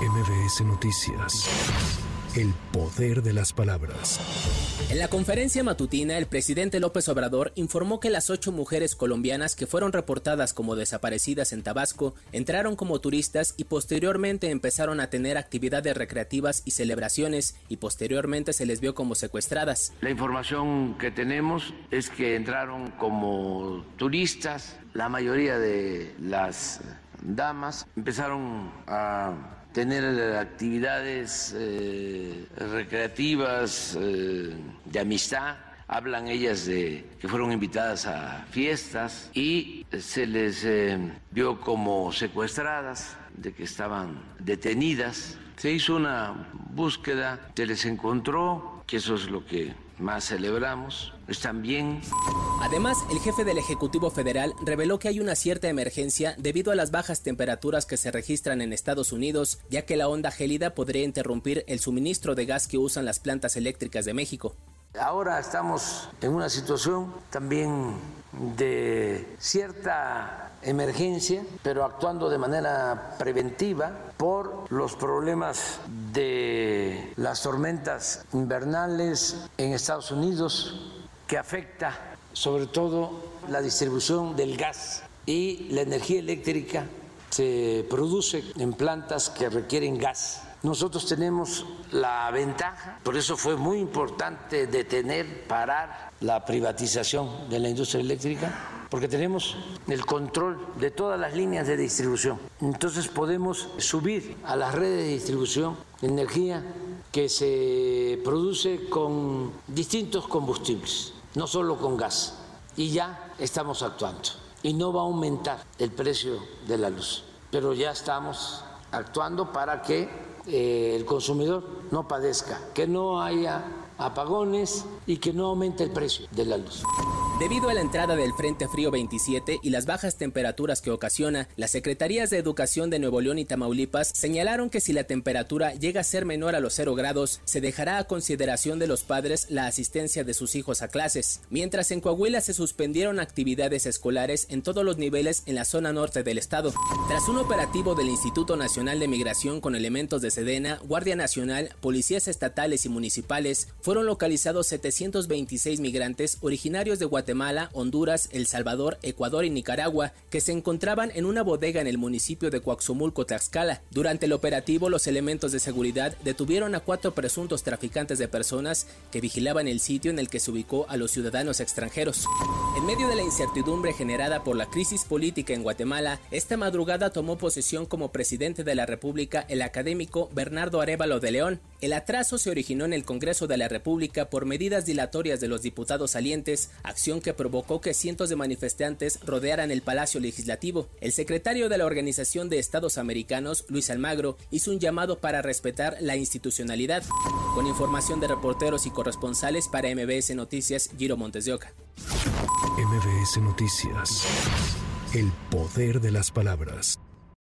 MBS Noticias. El poder de las palabras. En la conferencia matutina, el presidente López Obrador informó que las ocho mujeres colombianas que fueron reportadas como desaparecidas en Tabasco entraron como turistas y posteriormente empezaron a tener actividades recreativas y celebraciones y posteriormente se les vio como secuestradas. La información que tenemos es que entraron como turistas, la mayoría de las damas empezaron a tener actividades eh, recreativas, eh, de amistad. Hablan ellas de que fueron invitadas a fiestas y se les eh, vio como secuestradas, de que estaban detenidas. Se hizo una búsqueda, se les encontró, que eso es lo que más celebramos, están bien. Además, el jefe del Ejecutivo Federal reveló que hay una cierta emergencia debido a las bajas temperaturas que se registran en Estados Unidos, ya que la onda gélida podría interrumpir el suministro de gas que usan las plantas eléctricas de México. Ahora estamos en una situación también de cierta emergencia, pero actuando de manera preventiva por los problemas de las tormentas invernales en Estados Unidos que afecta sobre todo la distribución del gas y la energía eléctrica se produce en plantas que requieren gas nosotros tenemos la ventaja, por eso fue muy importante detener, parar la privatización de la industria eléctrica, porque tenemos el control de todas las líneas de distribución. Entonces podemos subir a las redes de distribución energía que se produce con distintos combustibles, no solo con gas. Y ya estamos actuando. Y no va a aumentar el precio de la luz, pero ya estamos actuando para que eh, el consumidor no padezca, que no haya apagones y que no aumente el precio de la luz. Debido a la entrada del Frente Frío 27 y las bajas temperaturas que ocasiona, las Secretarías de Educación de Nuevo León y Tamaulipas señalaron que si la temperatura llega a ser menor a los 0 grados, se dejará a consideración de los padres la asistencia de sus hijos a clases, mientras en Coahuila se suspendieron actividades escolares en todos los niveles en la zona norte del estado. Tras un operativo del Instituto Nacional de Migración con elementos de Sedena, Guardia Nacional, policías estatales y municipales, fueron localizados 726 migrantes originarios de Guatemala Guatemala, Honduras, El Salvador, Ecuador y Nicaragua, que se encontraban en una bodega en el municipio de Coaxumulco, Tlaxcala. Durante el operativo, los elementos de seguridad detuvieron a cuatro presuntos traficantes de personas que vigilaban el sitio en el que se ubicó a los ciudadanos extranjeros. En medio de la incertidumbre generada por la crisis política en Guatemala, esta madrugada tomó posesión como presidente de la República el académico Bernardo Arevalo de León. El atraso se originó en el Congreso de la República por medidas dilatorias de los diputados salientes, acción que provocó que cientos de manifestantes rodearan el Palacio Legislativo. El secretario de la Organización de Estados Americanos, Luis Almagro, hizo un llamado para respetar la institucionalidad. Con información de reporteros y corresponsales para MBS Noticias, Giro Montes de Oca. MBS Noticias. El poder de las palabras.